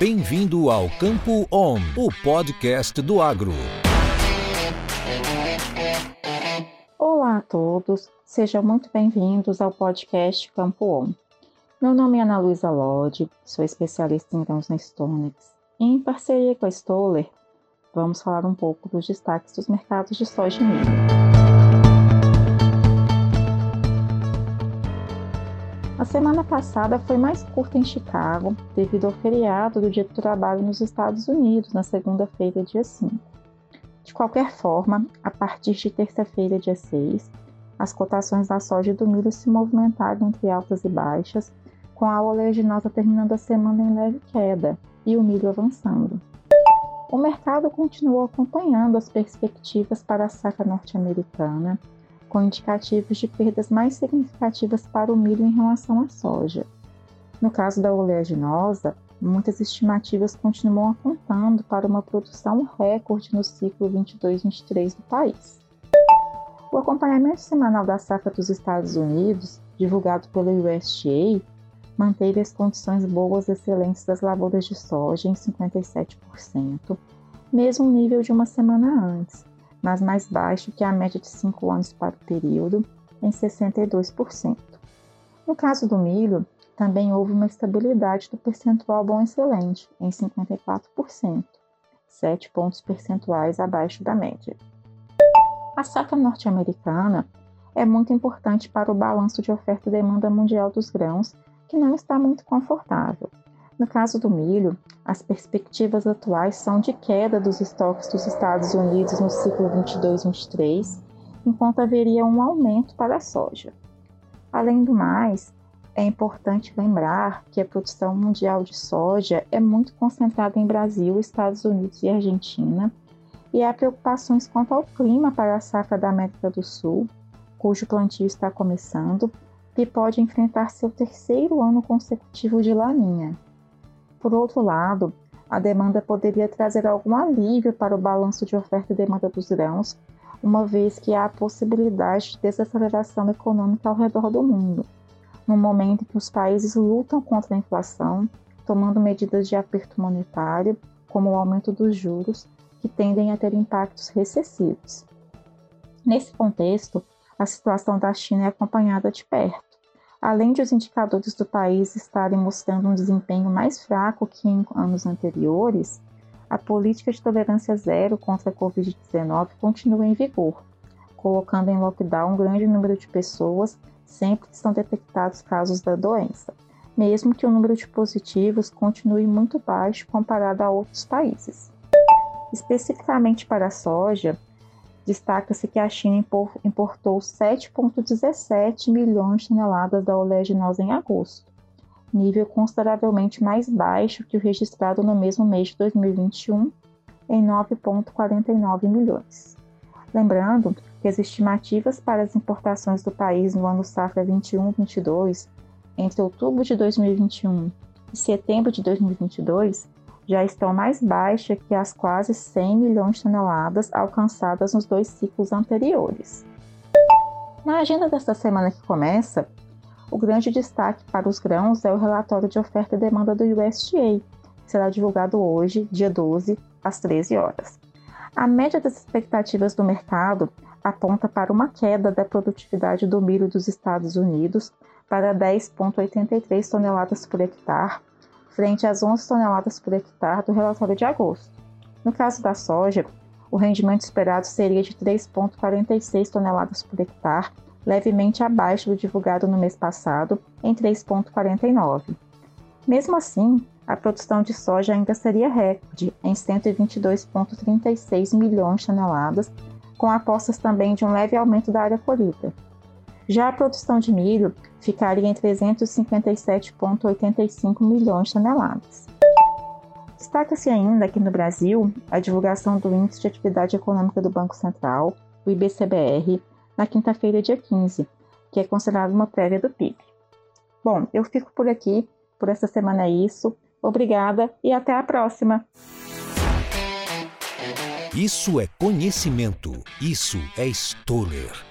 Bem-vindo ao Campo On, o podcast do agro. Olá a todos, sejam muito bem-vindos ao podcast Campo On. Meu nome é Ana Luísa Lodi, sou especialista em grãos na Stonex. Em parceria com a Stoller, vamos falar um pouco dos destaques dos mercados de soja e milho. A semana passada foi mais curta em Chicago, devido ao feriado do Dia do Trabalho nos Estados Unidos, na segunda-feira, dia 5. De qualquer forma, a partir de terça-feira, dia 6, as cotações da soja e do milho se movimentaram entre altas e baixas, com a oleaginosa terminando a semana em leve queda e o milho avançando. O mercado continuou acompanhando as perspectivas para a safra norte-americana, com indicativos de perdas mais significativas para o milho em relação à soja. No caso da oleaginosa, muitas estimativas continuam apontando para uma produção recorde no ciclo 22-23 do país. O acompanhamento semanal da safra dos Estados Unidos, divulgado pelo USDA, manteve as condições boas excelentes das lavouras de soja em 57%, mesmo nível de uma semana antes, mas mais baixo que a média de 5 anos para o período, em 62%. No caso do milho, também houve uma estabilidade do percentual bom excelente, em 54%, 7 pontos percentuais abaixo da média. A safra norte-americana é muito importante para o balanço de oferta e demanda mundial dos grãos, que não está muito confortável. No caso do milho, as perspectivas atuais são de queda dos estoques dos Estados Unidos no ciclo 22-23, enquanto haveria um aumento para a soja. Além do mais, é importante lembrar que a produção mundial de soja é muito concentrada em Brasil, Estados Unidos e Argentina, e há preocupações quanto ao clima para a safra da América do Sul, cujo plantio está começando, e pode enfrentar seu terceiro ano consecutivo de laninha. Por outro lado, a demanda poderia trazer algum alívio para o balanço de oferta e demanda dos grãos, uma vez que há a possibilidade de desaceleração econômica ao redor do mundo, no momento em que os países lutam contra a inflação, tomando medidas de aperto monetário, como o aumento dos juros, que tendem a ter impactos recessivos. Nesse contexto, a situação da China é acompanhada de perto. Além de os indicadores do país estarem mostrando um desempenho mais fraco que em anos anteriores, a política de tolerância zero contra a Covid-19 continua em vigor, colocando em lockdown um grande número de pessoas sempre que são detectados casos da doença, mesmo que o número de positivos continue muito baixo comparado a outros países. Especificamente para a soja, Destaca-se que a China importou 7,17 milhões de toneladas da oleaginosa em agosto, nível consideravelmente mais baixo que o registrado no mesmo mês de 2021, em 9,49 milhões. Lembrando que as estimativas para as importações do país no ano safra 21-22, entre outubro de 2021 e setembro de 2022, já estão mais baixas que as quase 100 milhões de toneladas alcançadas nos dois ciclos anteriores. Na agenda desta semana que começa, o grande destaque para os grãos é o relatório de oferta e demanda do USDA, que será divulgado hoje, dia 12, às 13 horas. A média das expectativas do mercado aponta para uma queda da produtividade do milho dos Estados Unidos para 10,83 toneladas por hectare frente às 11 toneladas por hectare do relatório de agosto. No caso da soja, o rendimento esperado seria de 3,46 toneladas por hectare, levemente abaixo do divulgado no mês passado, em 3,49. Mesmo assim, a produção de soja ainda seria recorde, em 122,36 milhões de toneladas, com apostas também de um leve aumento da área colhida. Já a produção de milho ficaria em 357,85 milhões de toneladas. Destaca-se ainda aqui no Brasil a divulgação do Índice de Atividade Econômica do Banco Central, o IBCBR, na quinta-feira, dia 15, que é considerado uma prévia do PIB. Bom, eu fico por aqui, por essa semana é isso. Obrigada e até a próxima! Isso é conhecimento, isso é Stoller.